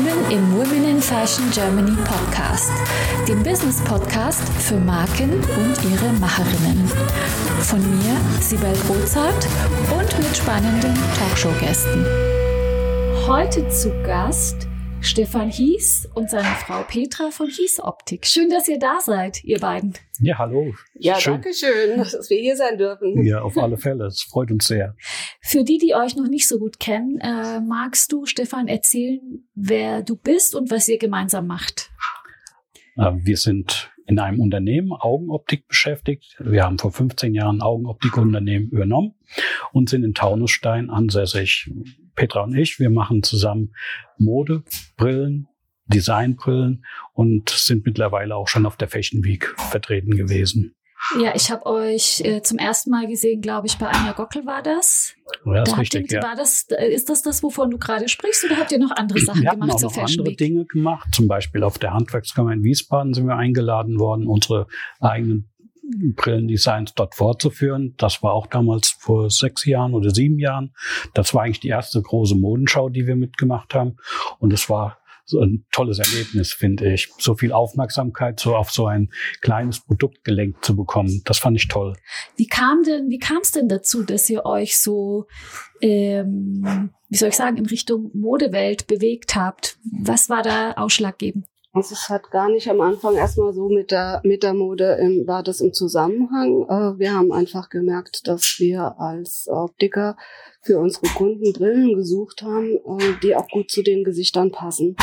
willkommen im Women in Fashion Germany Podcast, dem Business Podcast für Marken und ihre Macherinnen. Von mir, Sibel Rozart und mit spannenden Talkshow-Gästen. Heute zu Gast Stefan Hies und seine Frau Petra von Hies Optik. Schön, dass ihr da seid, ihr beiden. Ja, hallo. Ja, schön. danke schön, dass wir hier sein dürfen. Ja, auf alle Fälle. Es freut uns sehr. Für die, die euch noch nicht so gut kennen, äh, magst du, Stefan, erzählen, wer du bist und was ihr gemeinsam macht? Äh, wir sind in einem Unternehmen Augenoptik beschäftigt. Wir haben vor 15 Jahren Augenoptikunternehmen übernommen und sind in Taunusstein ansässig. Petra und ich, wir machen zusammen Mode, Brillen, Designbrillen und sind mittlerweile auch schon auf der Fashion Week vertreten gewesen. Ja, ich habe euch äh, zum ersten Mal gesehen, glaube ich, bei Anja Gockel war das. Ja, ist da richtig, ihr, ja. War das, äh, ist das das, wovon du gerade sprichst, oder habt ihr noch andere Sachen wir gemacht auch zur noch Fashion andere Week? Dinge gemacht. Zum Beispiel auf der Handwerkskammer in Wiesbaden sind wir eingeladen worden, unsere eigenen Brillendesigns dort vorzuführen. Das war auch damals vor sechs Jahren oder sieben Jahren. Das war eigentlich die erste große Modenschau, die wir mitgemacht haben. Und es war so ein tolles Erlebnis, finde ich. So viel Aufmerksamkeit so auf so ein kleines Produkt gelenkt zu bekommen. Das fand ich toll. Wie kam denn, wie kam es denn dazu, dass ihr euch so, ähm, wie soll ich sagen, in Richtung Modewelt bewegt habt? Was war da ausschlaggebend? Also es hat gar nicht am Anfang erstmal so mit der, mit der Mode im, war das im Zusammenhang. Äh, wir haben einfach gemerkt, dass wir als Optiker für unsere Kunden Brillen gesucht haben, äh, die auch gut zu den Gesichtern passen.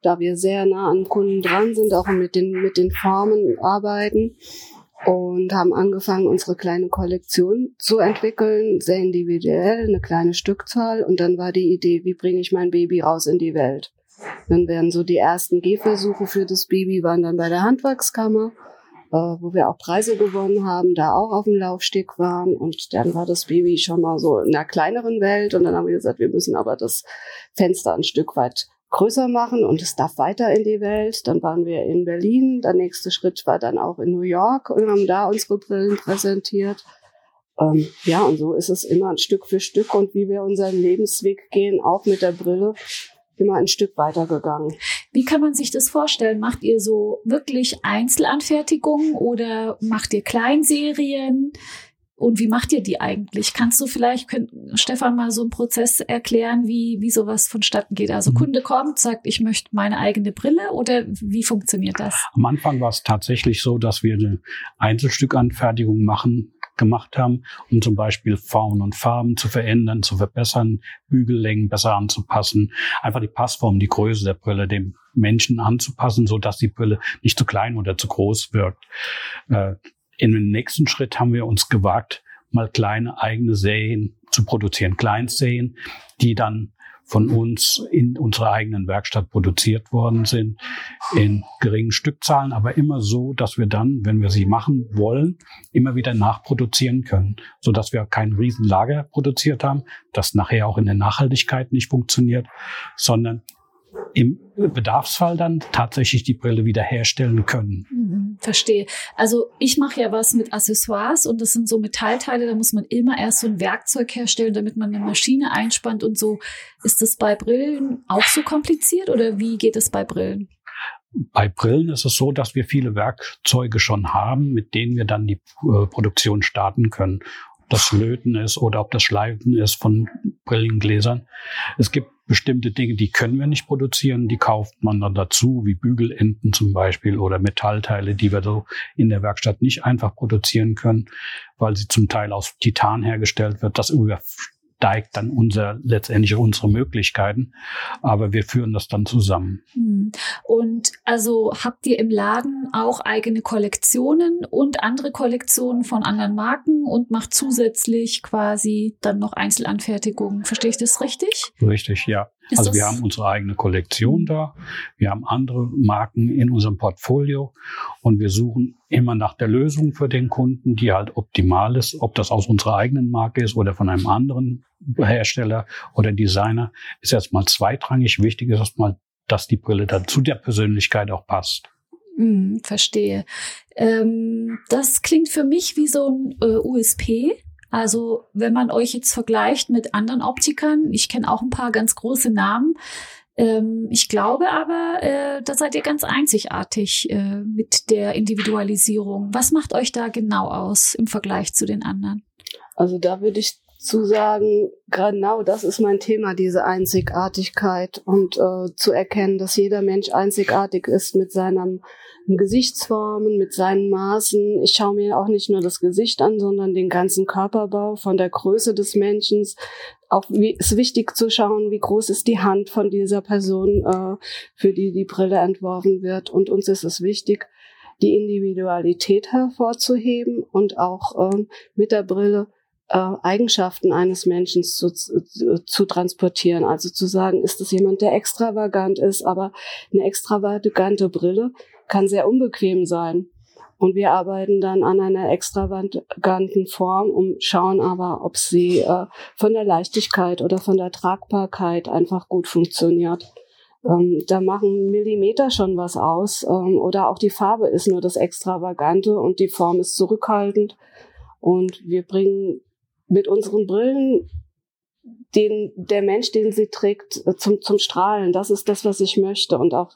Da wir sehr nah an Kunden dran sind, auch mit den, mit den Formen arbeiten und haben angefangen, unsere kleine Kollektion zu entwickeln, sehr individuell, eine kleine Stückzahl. Und dann war die Idee, wie bringe ich mein Baby raus in die Welt? Dann werden so die ersten Gehversuche für das Baby waren dann bei der Handwerkskammer, äh, wo wir auch Preise gewonnen haben, da auch auf dem Laufsteg waren und dann war das Baby schon mal so in einer kleineren Welt und dann haben wir gesagt, wir müssen aber das Fenster ein Stück weit größer machen und es darf weiter in die Welt. Dann waren wir in Berlin. Der nächste Schritt war dann auch in New York und haben da unsere Brillen präsentiert. Ähm, ja, und so ist es immer ein Stück für Stück und wie wir unseren Lebensweg gehen, auch mit der Brille, immer ein Stück weitergegangen. Wie kann man sich das vorstellen? Macht ihr so wirklich Einzelanfertigungen oder macht ihr Kleinserien? Und wie macht ihr die eigentlich? Kannst du vielleicht, könnt, Stefan, mal so einen Prozess erklären, wie, wie sowas vonstatten geht? Also mhm. Kunde kommt, sagt, ich möchte meine eigene Brille oder wie funktioniert das? Am Anfang war es tatsächlich so, dass wir eine Einzelstückanfertigung machen gemacht haben, um zum Beispiel Formen und Farben zu verändern, zu verbessern, Bügellängen besser anzupassen, einfach die Passform, die Größe der Brille dem Menschen anzupassen, so dass die Brille nicht zu klein oder zu groß wirkt. Äh, in dem nächsten Schritt haben wir uns gewagt, mal kleine eigene Serien zu produzieren, Kleinserien, die dann von uns in unserer eigenen Werkstatt produziert worden sind, in geringen Stückzahlen, aber immer so, dass wir dann, wenn wir sie machen wollen, immer wieder nachproduzieren können, so dass wir kein Riesenlager produziert haben, das nachher auch in der Nachhaltigkeit nicht funktioniert, sondern im Bedarfsfall dann tatsächlich die Brille wieder herstellen können. Mhm, verstehe. Also ich mache ja was mit Accessoires und das sind so Metallteile, da muss man immer erst so ein Werkzeug herstellen, damit man eine Maschine einspannt und so. Ist das bei Brillen auch so kompliziert oder wie geht es bei Brillen? Bei Brillen ist es so, dass wir viele Werkzeuge schon haben, mit denen wir dann die äh, Produktion starten können das Löten ist oder ob das Schleifen ist von Brillengläsern. Es gibt bestimmte Dinge, die können wir nicht produzieren, die kauft man dann dazu, wie Bügelenden zum Beispiel oder Metallteile, die wir so in der Werkstatt nicht einfach produzieren können, weil sie zum Teil aus Titan hergestellt wird. Das steigt dann unser, letztendlich unsere Möglichkeiten. Aber wir führen das dann zusammen. Hm. Und also habt ihr im Laden auch eigene Kollektionen und andere Kollektionen von anderen Marken und macht zusätzlich quasi dann noch Einzelanfertigungen. Verstehe ich das richtig? Richtig, ja. Ist also wir haben unsere eigene Kollektion da, wir haben andere Marken in unserem Portfolio und wir suchen immer nach der Lösung für den Kunden, die halt optimal ist, ob das aus unserer eigenen Marke ist oder von einem anderen Hersteller oder Designer, ist erstmal zweitrangig. Wichtig ist erstmal, dass die Brille dann zu der Persönlichkeit auch passt. Hm, verstehe. Ähm, das klingt für mich wie so ein äh, USP. Also wenn man euch jetzt vergleicht mit anderen Optikern, ich kenne auch ein paar ganz große Namen, Ähm, ich glaube aber, äh, da seid ihr ganz einzigartig äh, mit der Individualisierung. Was macht euch da genau aus im Vergleich zu den anderen? Also da würde ich zu sagen, genau das ist mein Thema, diese Einzigartigkeit und äh, zu erkennen, dass jeder Mensch einzigartig ist mit seinem Gesichtsformen, mit seinen Maßen. Ich schaue mir auch nicht nur das Gesicht an, sondern den ganzen Körperbau von der Größe des Menschen. Auch wie, ist wichtig zu schauen, wie groß ist die Hand von dieser Person, äh, für die die Brille entworfen wird. Und uns ist es wichtig, die Individualität hervorzuheben und auch äh, mit der Brille Eigenschaften eines Menschen zu, zu, zu transportieren. Also zu sagen, ist es jemand, der extravagant ist, aber eine extravagante Brille kann sehr unbequem sein. Und wir arbeiten dann an einer extravaganten Form und schauen aber, ob sie äh, von der Leichtigkeit oder von der Tragbarkeit einfach gut funktioniert. Ähm, da machen Millimeter schon was aus. Ähm, oder auch die Farbe ist nur das Extravagante und die Form ist zurückhaltend. Und wir bringen mit unseren Brillen den, der Mensch, den sie trägt, äh, zum, zum Strahlen. Das ist das, was ich möchte. Und auch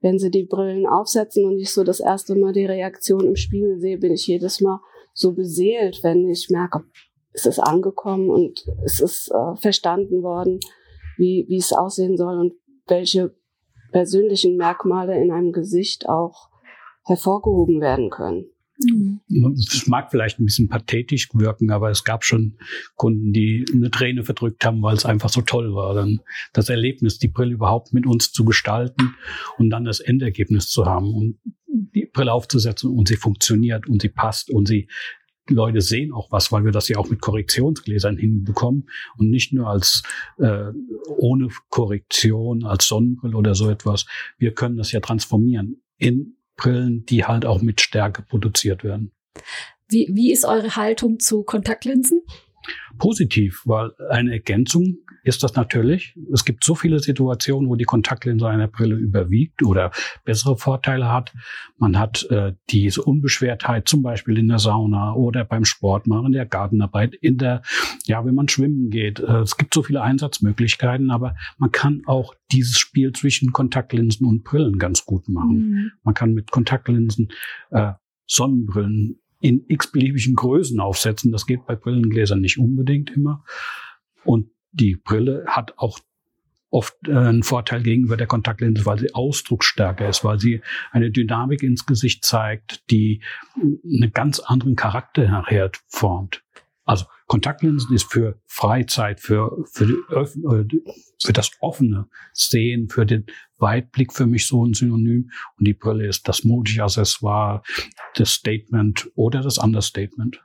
wenn sie die Brillen aufsetzen und ich so das erste Mal die Reaktion im Spiegel sehe, bin ich jedes Mal so beseelt, wenn ich merke, es ist angekommen und es ist äh, verstanden worden, wie, wie es aussehen soll und welche persönlichen Merkmale in einem Gesicht auch hervorgehoben werden können. Mhm. Es mag vielleicht ein bisschen pathetisch wirken, aber es gab schon Kunden, die eine Träne verdrückt haben, weil es einfach so toll war. Dann das Erlebnis, die Brille überhaupt mit uns zu gestalten und dann das Endergebnis zu haben und die Brille aufzusetzen und sie funktioniert und sie passt und sie Leute sehen auch was, weil wir das ja auch mit Korrektionsgläsern hinbekommen und nicht nur als äh, ohne Korrektion, als Sonnenbrille oder so etwas. Wir können das ja transformieren in Brillen, die halt auch mit Stärke produziert werden. Wie, wie ist eure Haltung zu Kontaktlinsen? Positiv, weil eine Ergänzung ist das natürlich. Es gibt so viele Situationen, wo die Kontaktlinse einer Brille überwiegt oder bessere Vorteile hat. Man hat äh, diese Unbeschwertheit zum Beispiel in der Sauna oder beim Sport machen, in der Gartenarbeit, in der, ja, wenn man schwimmen geht. Äh, es gibt so viele Einsatzmöglichkeiten, aber man kann auch dieses Spiel zwischen Kontaktlinsen und Brillen ganz gut machen. Mhm. Man kann mit Kontaktlinsen äh, Sonnenbrillen in x-beliebigen Größen aufsetzen. Das geht bei Brillengläsern nicht unbedingt immer. Und die Brille hat auch oft äh, einen Vorteil gegenüber der Kontaktlinse, weil sie ausdrucksstärker ist, weil sie eine Dynamik ins Gesicht zeigt, die einen ganz anderen Charakter nachher formt. Also Kontaktlinsen ist für Freizeit, für, für, die, für das offene Sehen, für den Weitblick für mich so ein Synonym. Und die Brille ist das mutige Accessoire, das Statement oder das Understatement.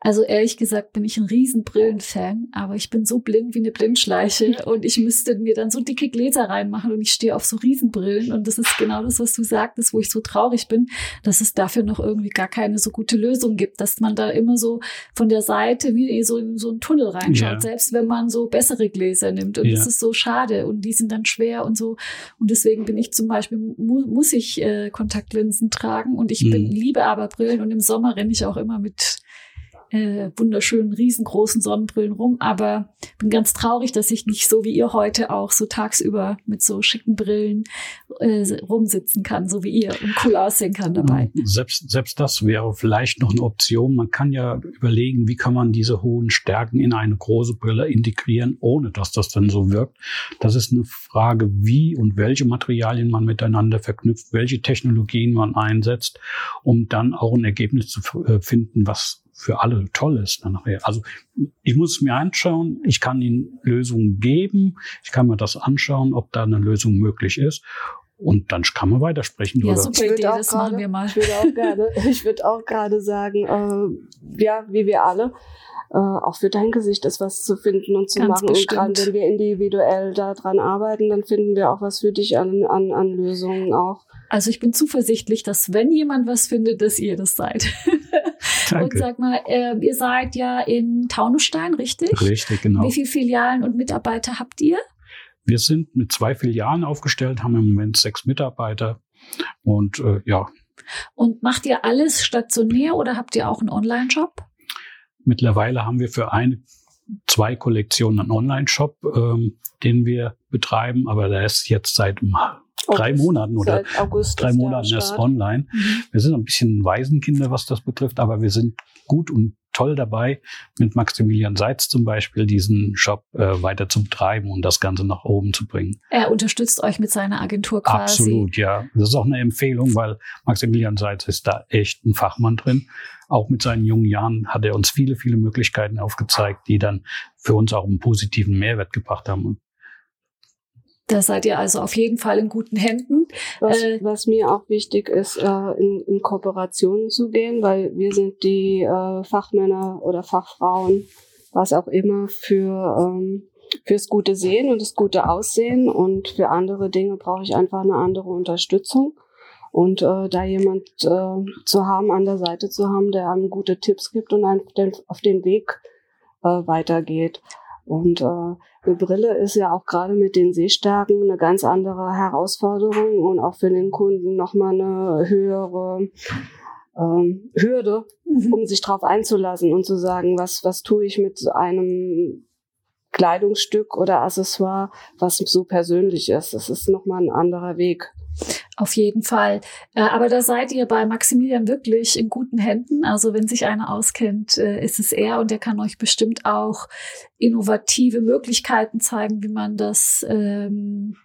Also ehrlich gesagt bin ich ein riesen Brillenfan, aber ich bin so blind wie eine Blindschleiche und ich müsste mir dann so dicke Gläser reinmachen und ich stehe auf so Riesenbrillen und das ist genau das, was du sagtest, wo ich so traurig bin, dass es dafür noch irgendwie gar keine so gute Lösung gibt, dass man da immer so von der Seite wie so in so einen Tunnel reinschaut, ja. selbst wenn man so bessere Gläser nimmt und ja. das ist so schade und die sind dann schwer und so und deswegen bin ich zum Beispiel, mu muss ich äh, Kontaktlinsen tragen und ich bin, mhm. liebe aber Brillen und im Sommer renne ich auch immer mit äh, wunderschönen, riesengroßen Sonnenbrillen rum. Aber bin ganz traurig, dass ich nicht so wie ihr heute auch so tagsüber mit so schicken Brillen äh, rumsitzen kann, so wie ihr und cool aussehen kann dabei. Selbst, selbst das wäre vielleicht noch eine Option. Man kann ja überlegen, wie kann man diese hohen Stärken in eine große Brille integrieren, ohne dass das dann so wirkt. Das ist eine Frage, wie und welche Materialien man miteinander verknüpft, welche Technologien man einsetzt, um dann auch ein Ergebnis zu äh, finden, was für alle toll ist dann nachher. Also ich muss es mir anschauen, ich kann Ihnen Lösungen geben, ich kann mir das anschauen, ob da eine Lösung möglich ist. Und dann kann man weitersprechen. Ja, super Idee, das grade, machen wir mal. Ich würde auch gerade, ich würde auch gerade sagen, äh, ja, wie wir alle, äh, auch für dein Gesicht ist was zu finden und zu Ganz machen. Bestimmt. Und gerade wenn wir individuell daran arbeiten, dann finden wir auch was für dich an, an, an Lösungen auch. Also ich bin zuversichtlich, dass wenn jemand was findet, dass ihr das seid. Danke. Und sag mal, äh, ihr seid ja in Taunusstein, richtig? Richtig, genau. Wie viele Filialen und Mitarbeiter habt ihr? Wir sind mit zwei Filialen aufgestellt, haben im Moment sechs Mitarbeiter und äh, ja. Und macht ihr alles stationär oder habt ihr auch einen Online-Shop? Mittlerweile haben wir für eine zwei Kollektionen einen Online-Shop, ähm, den wir betreiben, aber der ist jetzt seit drei Monaten oder drei Monaten erst online. Mhm. Wir sind ein bisschen Waisenkinder, was das betrifft, aber wir sind gut und toll dabei, mit Maximilian Seitz zum Beispiel diesen Shop äh, weiter zu betreiben und das Ganze nach oben zu bringen. Er unterstützt euch mit seiner Agentur quasi. Absolut, ja. Das ist auch eine Empfehlung, weil Maximilian Seitz ist da echt ein Fachmann drin. Auch mit seinen jungen Jahren hat er uns viele, viele Möglichkeiten aufgezeigt, die dann für uns auch einen positiven Mehrwert gebracht haben. Da seid ihr also auf jeden Fall in guten Händen. Was, äh, was mir auch wichtig ist, äh, in, in Kooperationen zu gehen, weil wir sind die äh, Fachmänner oder Fachfrauen, was auch immer, für ähm, fürs gute Sehen und das gute Aussehen und für andere Dinge brauche ich einfach eine andere Unterstützung. Und äh, da jemand äh, zu haben, an der Seite zu haben, der einem gute Tipps gibt und einen auf den Weg äh, weitergeht. Und äh, eine Brille ist ja auch gerade mit den Sehstärken eine ganz andere Herausforderung und auch für den Kunden nochmal eine höhere ähm, Hürde, mhm. um sich darauf einzulassen und zu sagen, was, was tue ich mit einem Kleidungsstück oder Accessoire, was so persönlich ist. Das ist nochmal ein anderer Weg. Auf jeden Fall. Äh, aber da seid ihr bei Maximilian wirklich in guten Händen. Also wenn sich einer auskennt, äh, ist es er und er kann euch bestimmt auch innovative Möglichkeiten zeigen, wie man das ähm,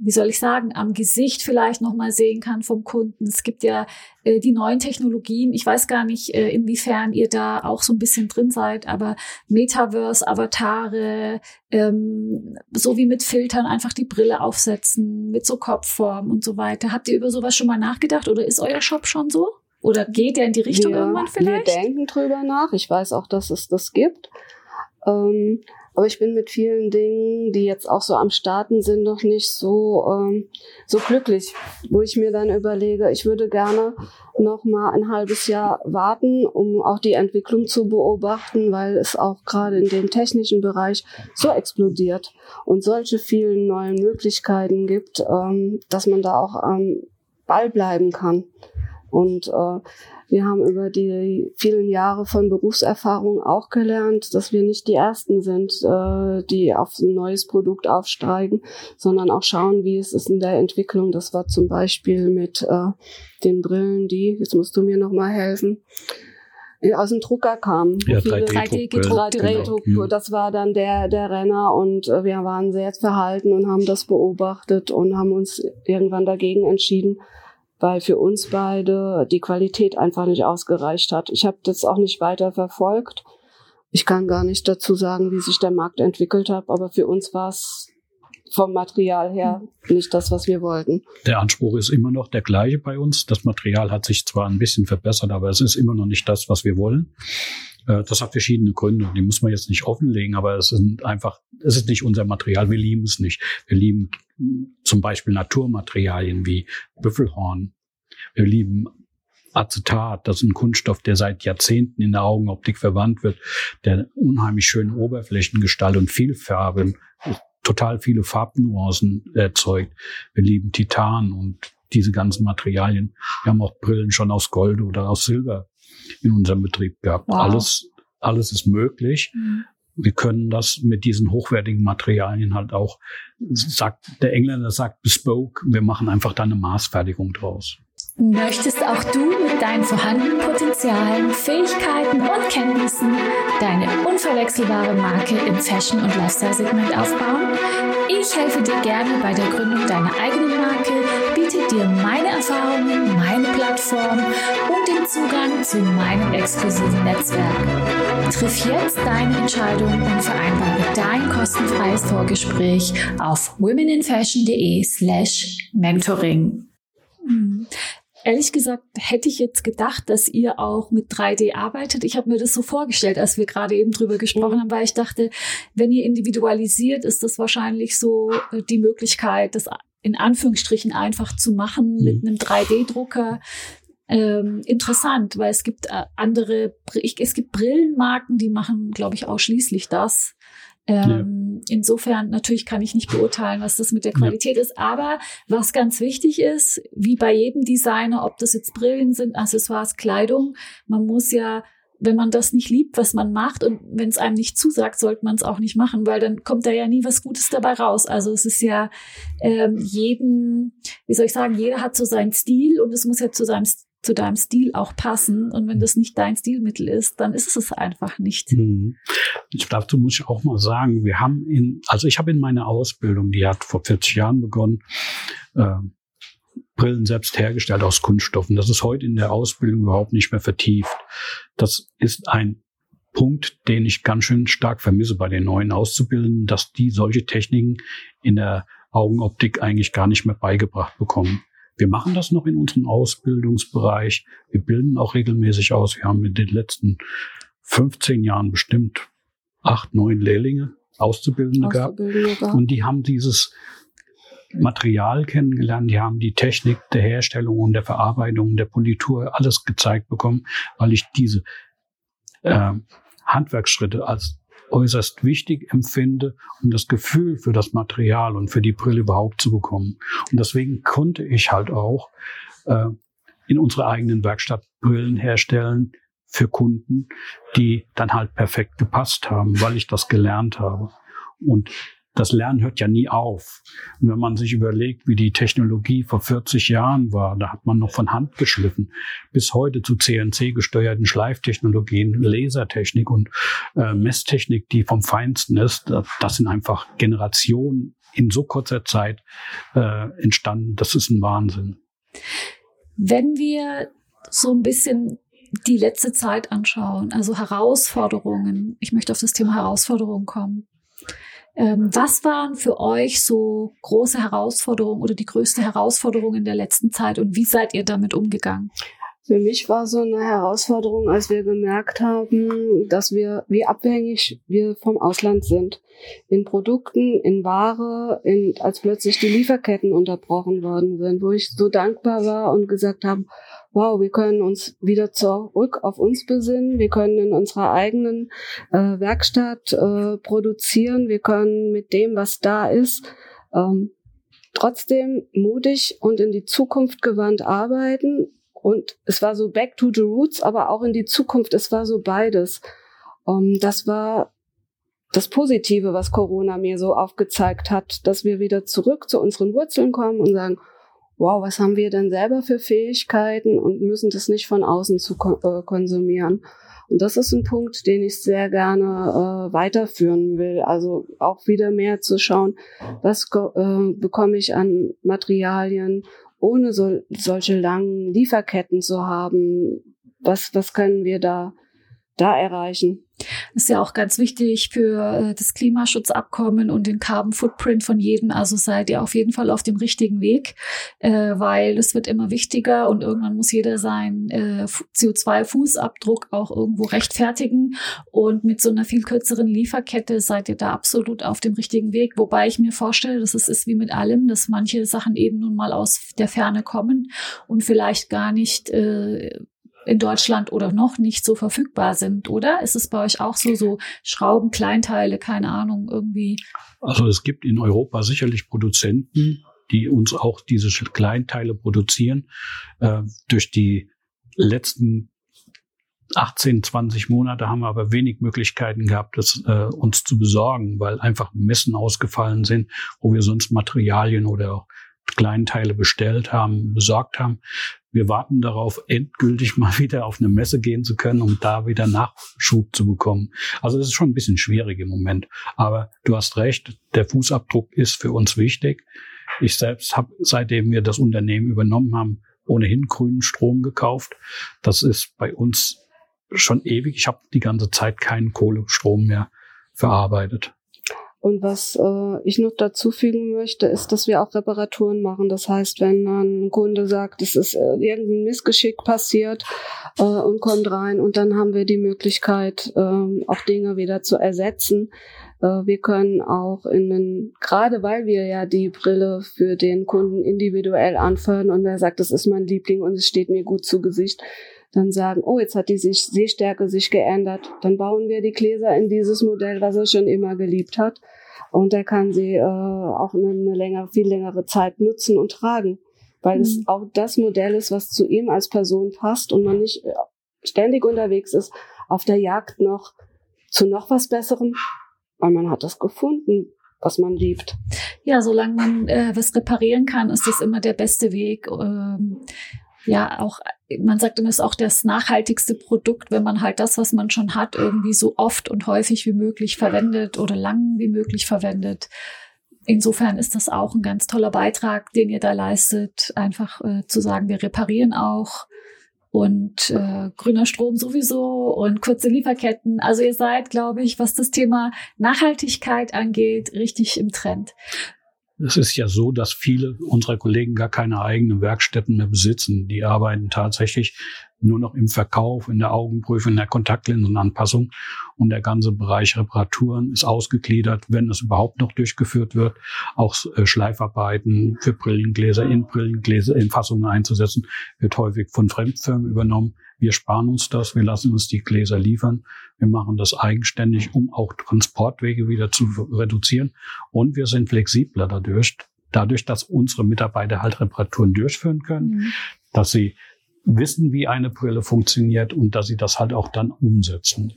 wie soll ich sagen, am Gesicht vielleicht nochmal sehen kann vom Kunden. Es gibt ja äh, die neuen Technologien. Ich weiß gar nicht, äh, inwiefern ihr da auch so ein bisschen drin seid, aber Metaverse, Avatare, ähm, so wie mit Filtern einfach die Brille aufsetzen, mit so Kopfform und so weiter. Habt ihr über sowas schon mal nachgedacht oder ist euer Shop schon so? Oder geht der in die Richtung wir, irgendwann vielleicht? Wir denken drüber nach. Ich weiß auch, dass es das gibt. Ähm, aber ich bin mit vielen Dingen, die jetzt auch so am Starten sind, noch nicht so, ähm, so glücklich, wo ich mir dann überlege, ich würde gerne noch mal ein halbes Jahr warten, um auch die Entwicklung zu beobachten, weil es auch gerade in dem technischen Bereich so explodiert und solche vielen neuen Möglichkeiten gibt, ähm, dass man da auch am Ball bleiben kann. Und äh, wir haben über die vielen Jahre von Berufserfahrung auch gelernt, dass wir nicht die Ersten sind, äh, die auf ein neues Produkt aufsteigen, sondern auch schauen, wie es ist in der Entwicklung. Das war zum Beispiel mit äh, den Brillen, die, jetzt musst du mir nochmal helfen, aus dem Drucker kamen. Ja, 3D-Druck. 3D-Druck. Genau. Das war dann der, der Renner und äh, wir waren sehr verhalten und haben das beobachtet und haben uns irgendwann dagegen entschieden, weil für uns beide die Qualität einfach nicht ausgereicht hat. Ich habe das auch nicht weiter verfolgt. Ich kann gar nicht dazu sagen, wie sich der Markt entwickelt hat, aber für uns war es vom Material her nicht das, was wir wollten. Der Anspruch ist immer noch der gleiche bei uns. Das Material hat sich zwar ein bisschen verbessert, aber es ist immer noch nicht das, was wir wollen. Äh, das hat verschiedene Gründe. Die muss man jetzt nicht offenlegen, aber es sind einfach, es ist nicht unser Material. Wir lieben es nicht. Wir lieben zum Beispiel Naturmaterialien wie Büffelhorn. Wir lieben Acetat, das ist ein Kunststoff, der seit Jahrzehnten in der Augenoptik verwandt wird, der unheimlich schöne Oberflächengestalt und Vielfarben, total viele Farbnuancen erzeugt. Wir lieben Titan und diese ganzen Materialien. Wir haben auch Brillen schon aus Gold oder aus Silber in unserem Betrieb gehabt. Wow. Alles, alles ist möglich. Mhm. Wir können das mit diesen hochwertigen Materialien halt auch, sagt, der Engländer sagt bespoke, wir machen einfach da eine Maßfertigung draus. Möchtest auch du mit deinen vorhandenen Potenzialen, Fähigkeiten und Kenntnissen deine unverwechselbare Marke im Fashion- und Lifestyle-Segment aufbauen? Ich helfe dir gerne bei der Gründung deiner eigenen dir meine Erfahrungen, meine Plattform und den Zugang zu meinem exklusiven Netzwerk. Triff jetzt deine Entscheidung und vereinbare dein kostenfreies Vorgespräch auf womeninfashion.de slash mentoring. Ehrlich gesagt hätte ich jetzt gedacht, dass ihr auch mit 3D arbeitet. Ich habe mir das so vorgestellt, als wir gerade eben drüber gesprochen haben, weil ich dachte, wenn ihr individualisiert, ist das wahrscheinlich so die Möglichkeit, das in Anführungsstrichen einfach zu machen mit einem 3D-Drucker. Ähm, interessant, weil es gibt äh, andere, es gibt Brillenmarken, die machen, glaube ich, ausschließlich das. Ähm, ja. Insofern natürlich kann ich nicht beurteilen, was das mit der Qualität ja. ist. Aber was ganz wichtig ist, wie bei jedem Designer, ob das jetzt Brillen sind, Accessoires, Kleidung, man muss ja wenn man das nicht liebt, was man macht und wenn es einem nicht zusagt, sollte man es auch nicht machen, weil dann kommt da ja nie was Gutes dabei raus. Also es ist ja ähm, jeden, wie soll ich sagen, jeder hat so seinen Stil und es muss ja zu seinem zu deinem Stil auch passen. Und wenn das nicht dein Stilmittel ist, dann ist es einfach nicht. Mhm. Ich, muss ich auch mal sagen, wir haben in, also ich habe in meiner Ausbildung, die hat vor 40 Jahren begonnen, äh, Brillen selbst hergestellt aus Kunststoffen. Das ist heute in der Ausbildung überhaupt nicht mehr vertieft. Das ist ein Punkt, den ich ganz schön stark vermisse bei den neuen Auszubildenden, dass die solche Techniken in der Augenoptik eigentlich gar nicht mehr beigebracht bekommen. Wir machen das noch in unserem Ausbildungsbereich. Wir bilden auch regelmäßig aus. Wir haben in den letzten 15 Jahren bestimmt acht, neun Lehrlinge, Auszubildende, Auszubildende gehabt. gehabt. Und die haben dieses Material kennengelernt, die haben die Technik der Herstellung und der Verarbeitung, der Politur, alles gezeigt bekommen, weil ich diese äh, Handwerksschritte als äußerst wichtig empfinde, um das Gefühl für das Material und für die Brille überhaupt zu bekommen. Und deswegen konnte ich halt auch äh, in unserer eigenen Werkstatt Brillen herstellen für Kunden, die dann halt perfekt gepasst haben, weil ich das gelernt habe. Und das Lernen hört ja nie auf. Und wenn man sich überlegt, wie die Technologie vor 40 Jahren war, da hat man noch von Hand geschliffen, bis heute zu CNC-gesteuerten Schleiftechnologien, Lasertechnik und äh, Messtechnik, die vom Feinsten ist, das sind einfach Generationen in so kurzer Zeit äh, entstanden. Das ist ein Wahnsinn. Wenn wir so ein bisschen die letzte Zeit anschauen, also Herausforderungen, ich möchte auf das Thema Herausforderungen kommen. Ähm, was waren für euch so große Herausforderungen oder die größte Herausforderung in der letzten Zeit und wie seid ihr damit umgegangen? Für mich war so eine Herausforderung, als wir gemerkt haben, dass wir, wie abhängig wir vom Ausland sind. In Produkten, in Ware, in, als plötzlich die Lieferketten unterbrochen worden sind, wo ich so dankbar war und gesagt habe, wow, wir können uns wieder zurück auf uns besinnen, wir können in unserer eigenen äh, Werkstatt äh, produzieren, wir können mit dem, was da ist, ähm, trotzdem mutig und in die Zukunft gewandt arbeiten. Und es war so back to the roots, aber auch in die Zukunft, es war so beides. Um, ähm, das war das Positive, was Corona mir so aufgezeigt hat, dass wir wieder zurück zu unseren Wurzeln kommen und sagen, wow, was haben wir denn selber für Fähigkeiten und müssen das nicht von außen zu äh, konsumieren. Und das ist ein Punkt, den ich sehr gerne äh, weiterführen will. Also auch wieder mehr zu schauen, was äh, bekomme ich an Materialien, ohne so, solche langen Lieferketten zu haben. Was, was können wir da, da erreichen? Das ist ja auch ganz wichtig für äh, das Klimaschutzabkommen und den Carbon Footprint von jedem. Also seid ihr auf jeden Fall auf dem richtigen Weg, äh, weil es wird immer wichtiger und irgendwann muss jeder seinen äh, CO2-Fußabdruck auch irgendwo rechtfertigen. Und mit so einer viel kürzeren Lieferkette seid ihr da absolut auf dem richtigen Weg. Wobei ich mir vorstelle, dass es ist wie mit allem, dass manche Sachen eben nun mal aus der Ferne kommen und vielleicht gar nicht in Deutschland oder noch nicht so verfügbar sind, oder? Ist es bei euch auch so, so Schrauben, Kleinteile, keine Ahnung, irgendwie? Also es gibt in Europa sicherlich Produzenten, die uns auch diese Kleinteile produzieren. Äh, durch die letzten 18, 20 Monate haben wir aber wenig Möglichkeiten gehabt, das äh, uns zu besorgen, weil einfach Messen ausgefallen sind, wo wir sonst Materialien oder auch Kleinteile bestellt haben, besorgt haben. Wir warten darauf, endgültig mal wieder auf eine Messe gehen zu können, um da wieder Nachschub zu bekommen. Also das ist schon ein bisschen schwierig im Moment. Aber du hast recht, der Fußabdruck ist für uns wichtig. Ich selbst habe, seitdem wir das Unternehmen übernommen haben, ohnehin grünen Strom gekauft. Das ist bei uns schon ewig. Ich habe die ganze Zeit keinen Kohlestrom mehr verarbeitet. Und was äh, ich noch dazu fügen möchte, ist, dass wir auch Reparaturen machen. Das heißt, wenn ein Kunde sagt, es ist äh, irgendein Missgeschick passiert äh, und kommt rein und dann haben wir die Möglichkeit, äh, auch Dinge wieder zu ersetzen. Äh, wir können auch in den, gerade weil wir ja die Brille für den Kunden individuell anfördern und er sagt, das ist mein Liebling und es steht mir gut zu Gesicht, dann sagen, oh, jetzt hat die Sehstärke sich geändert. Dann bauen wir die Gläser in dieses Modell, was er schon immer geliebt hat. Und er kann sie äh, auch eine, eine längere, viel längere Zeit nutzen und tragen. Weil mhm. es auch das Modell ist, was zu ihm als Person passt und man nicht äh, ständig unterwegs ist, auf der Jagd noch zu noch was Besserem, weil man hat das gefunden, was man liebt. Ja, solange man äh, was reparieren kann, ist das immer der beste Weg. Ähm, ja, auch, man sagt immer, ist auch das nachhaltigste Produkt, wenn man halt das, was man schon hat, irgendwie so oft und häufig wie möglich verwendet oder lang wie möglich verwendet. Insofern ist das auch ein ganz toller Beitrag, den ihr da leistet, einfach äh, zu sagen, wir reparieren auch und äh, grüner Strom sowieso und kurze Lieferketten. Also ihr seid, glaube ich, was das Thema Nachhaltigkeit angeht, richtig im Trend. Es ist ja so, dass viele unserer Kollegen gar keine eigenen Werkstätten mehr besitzen. Die arbeiten tatsächlich nur noch im Verkauf, in der Augenprüfung, in der Kontaktlinsenanpassung. Und der ganze Bereich Reparaturen ist ausgegliedert, wenn es überhaupt noch durchgeführt wird. Auch äh, Schleifarbeiten für Brillengläser, in Brillengläser, in Fassungen einzusetzen, wird häufig von Fremdfirmen übernommen. Wir sparen uns das, wir lassen uns die Gläser liefern. Wir machen das eigenständig, um auch Transportwege wieder zu reduzieren. Und wir sind flexibler dadurch, dadurch, dass unsere Mitarbeiter halt Reparaturen durchführen können, mhm. dass sie wissen, wie eine Brille funktioniert und dass sie das halt auch dann umsetzen.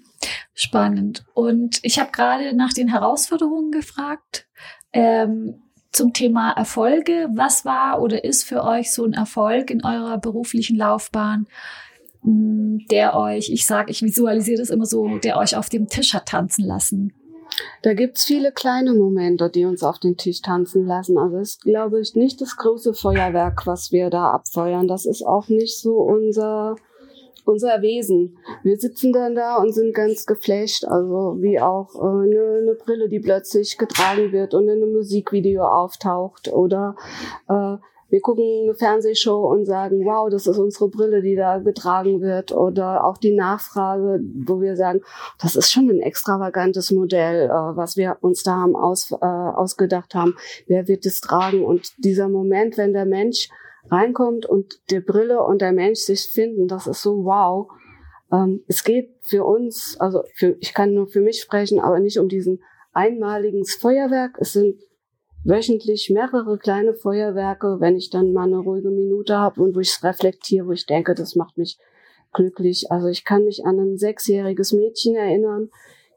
Spannend. Und ich habe gerade nach den Herausforderungen gefragt. Ähm, zum Thema Erfolge. Was war oder ist für euch so ein Erfolg in eurer beruflichen Laufbahn? der euch, ich sage, ich visualisiere das immer so, der euch auf dem Tisch hat tanzen lassen? Da gibt's viele kleine Momente, die uns auf den Tisch tanzen lassen. Also ist, glaube ich, nicht das große Feuerwerk, was wir da abfeuern. Das ist auch nicht so unser, unser Wesen. Wir sitzen dann da und sind ganz geflasht, also wie auch äh, eine, eine Brille, die plötzlich getragen wird und in einem Musikvideo auftaucht oder äh, wir gucken eine Fernsehshow und sagen, wow, das ist unsere Brille, die da getragen wird. Oder auch die Nachfrage, wo wir sagen, das ist schon ein extravagantes Modell, äh, was wir uns da haben aus, äh, ausgedacht haben. Wer wird es tragen? Und dieser Moment, wenn der Mensch reinkommt und die Brille und der Mensch sich finden, das ist so wow. Ähm, es geht für uns, also für, ich kann nur für mich sprechen, aber nicht um diesen einmaligen Feuerwerk. Es sind wöchentlich mehrere kleine Feuerwerke, wenn ich dann mal eine ruhige Minute habe und wo ich es reflektiere, wo ich denke, das macht mich glücklich. Also ich kann mich an ein sechsjähriges Mädchen erinnern,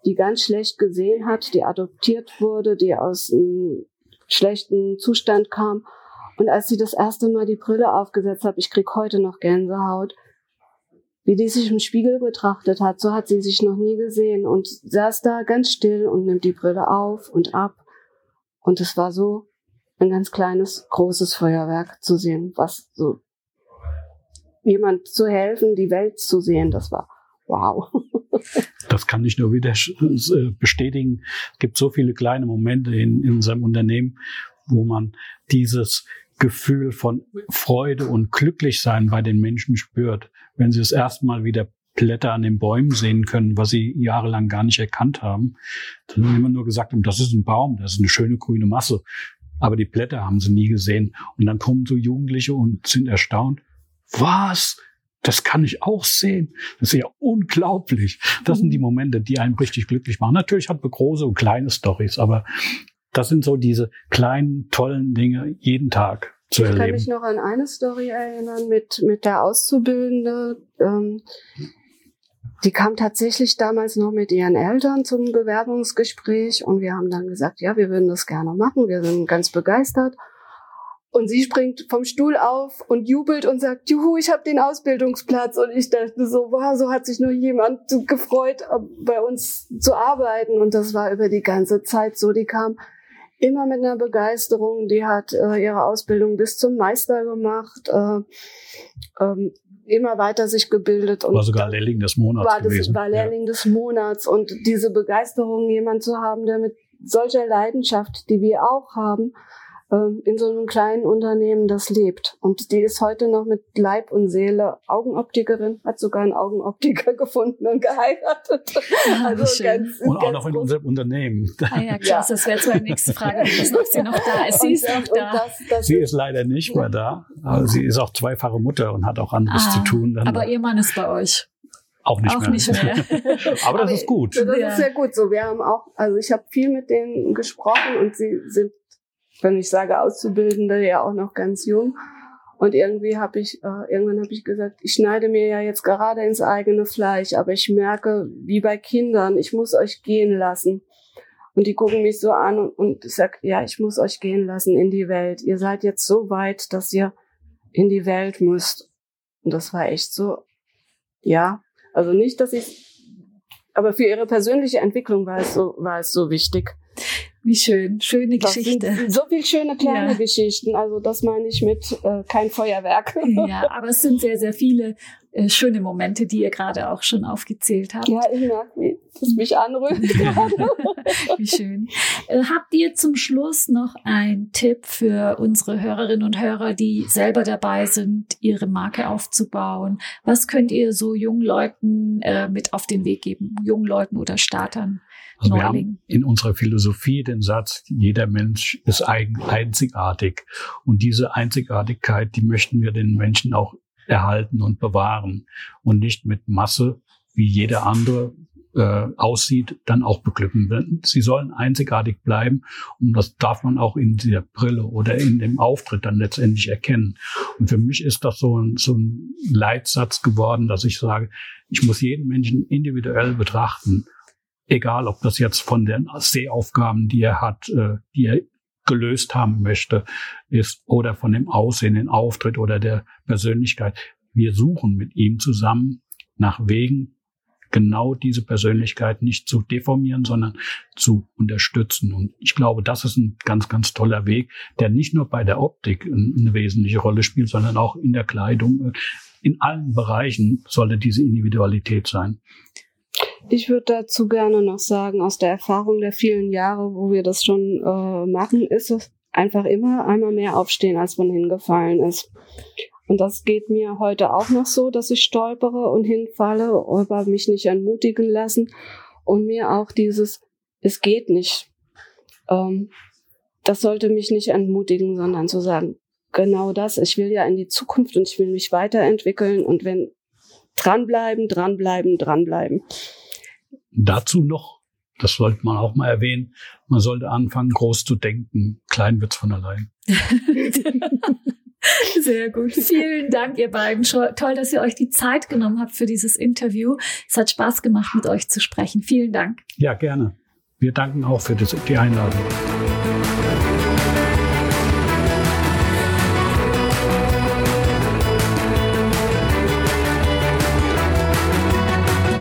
die ganz schlecht gesehen hat, die adoptiert wurde, die aus einem schlechten Zustand kam. Und als sie das erste Mal die Brille aufgesetzt hat, ich krieg heute noch Gänsehaut, wie die sich im Spiegel betrachtet hat, so hat sie sich noch nie gesehen und saß da ganz still und nimmt die Brille auf und ab und es war so ein ganz kleines, großes Feuerwerk zu sehen, was so jemand zu helfen, die Welt zu sehen, das war wow. Das kann ich nur wieder äh, bestätigen. Es gibt so viele kleine Momente in, in unserem Unternehmen, wo man dieses Gefühl von Freude und Glücklichsein bei den Menschen spürt, wenn sie es erstmal wieder Blätter an den Bäumen sehen können, was sie jahrelang gar nicht erkannt haben. Dann haben immer nur gesagt, das ist ein Baum, das ist eine schöne grüne Masse. Aber die Blätter haben sie nie gesehen. Und dann kommen so Jugendliche und sind erstaunt. Was? Das kann ich auch sehen. Das ist ja unglaublich. Das sind die Momente, die einen richtig glücklich machen. Natürlich hat man große und kleine Stories, aber das sind so diese kleinen, tollen Dinge jeden Tag zu erleben. Ich kann mich noch an eine Story erinnern mit, mit der Auszubildende. Ähm, die kam tatsächlich damals noch mit ihren Eltern zum Bewerbungsgespräch und wir haben dann gesagt, ja, wir würden das gerne machen, wir sind ganz begeistert. Und sie springt vom Stuhl auf und jubelt und sagt, juhu, ich habe den Ausbildungsplatz. Und ich dachte so, wow, so hat sich nur jemand gefreut, bei uns zu arbeiten. Und das war über die ganze Zeit so. Die kam immer mit einer Begeisterung. Die hat äh, ihre Ausbildung bis zum Meister gemacht. Äh, ähm, immer weiter sich gebildet. Und war sogar Lehrling des Monats war das, gewesen. War Lehrling ja. des Monats und diese Begeisterung, jemand zu haben, der mit solcher Leidenschaft, die wir auch haben, in so einem kleinen Unternehmen das lebt. Und die ist heute noch mit Leib und Seele Augenoptikerin, hat sogar einen Augenoptiker gefunden und geheiratet. Ah, also ganz, und auch noch in unserem Unternehmen. Ah ja, klasse. Das wäre jetzt meine nächste Frage gewesen, ob sie noch da ist. Sie ist noch da. Das, das sie ist leider nicht mehr da. Aber sie ist auch zweifache Mutter und hat auch anderes ah, zu tun. Dann aber ihr Mann ist bei euch. Auch nicht auch mehr. Nicht mehr. aber das ist gut. Das ist sehr gut so. Wir haben auch, also ich habe viel mit denen gesprochen und sie sind wenn ich sage Auszubildende, ja auch noch ganz jung. Und irgendwie habe ich, äh, irgendwann habe ich gesagt, ich schneide mir ja jetzt gerade ins eigene Fleisch, aber ich merke, wie bei Kindern, ich muss euch gehen lassen. Und die gucken mich so an und, und ich sag, ja, ich muss euch gehen lassen in die Welt. Ihr seid jetzt so weit, dass ihr in die Welt müsst. Und das war echt so, ja, also nicht, dass ich, aber für ihre persönliche Entwicklung war es so, war es so wichtig. Wie schön, schöne das Geschichte. so viel schöne kleine ja. Geschichten. Also das meine ich mit äh, kein Feuerwerk. Ja, aber es sind sehr, sehr viele äh, schöne Momente, die ihr gerade auch schon aufgezählt habt. Ja, ich merke, wie das mich anrührt. wie schön. Äh, habt ihr zum Schluss noch einen Tipp für unsere Hörerinnen und Hörer, die selber dabei sind, ihre Marke aufzubauen? Was könnt ihr so jungen Leuten äh, mit auf den Weg geben? Jungen Leuten oder Startern? Also wir haben in unserer Philosophie den Satz, jeder Mensch ist einzigartig. Und diese Einzigartigkeit, die möchten wir den Menschen auch erhalten und bewahren und nicht mit Masse, wie jeder andere äh, aussieht, dann auch beglücken. Sie sollen einzigartig bleiben und das darf man auch in der Brille oder in dem Auftritt dann letztendlich erkennen. Und für mich ist das so ein, so ein Leitsatz geworden, dass ich sage, ich muss jeden Menschen individuell betrachten egal ob das jetzt von den Sehaufgaben, die er hat, äh, die er gelöst haben möchte, ist oder von dem Aussehen, den Auftritt oder der Persönlichkeit. Wir suchen mit ihm zusammen nach Wegen, genau diese Persönlichkeit nicht zu deformieren, sondern zu unterstützen. Und ich glaube, das ist ein ganz, ganz toller Weg, der nicht nur bei der Optik eine wesentliche Rolle spielt, sondern auch in der Kleidung. In allen Bereichen sollte diese Individualität sein. Ich würde dazu gerne noch sagen, aus der Erfahrung der vielen Jahre, wo wir das schon äh, machen, ist es einfach immer einmal mehr aufstehen, als man hingefallen ist. Und das geht mir heute auch noch so, dass ich stolpere und hinfalle, aber mich nicht entmutigen lassen. Und mir auch dieses, es geht nicht. Ähm, das sollte mich nicht entmutigen, sondern zu sagen, genau das, ich will ja in die Zukunft und ich will mich weiterentwickeln. Und wenn dranbleiben, dranbleiben, dranbleiben. Dazu noch, das sollte man auch mal erwähnen, man sollte anfangen, groß zu denken. Klein wird's von allein. Sehr gut. Vielen Dank, ihr beiden. Toll, dass ihr euch die Zeit genommen habt für dieses Interview. Es hat Spaß gemacht, mit euch zu sprechen. Vielen Dank. Ja, gerne. Wir danken auch für die Einladung.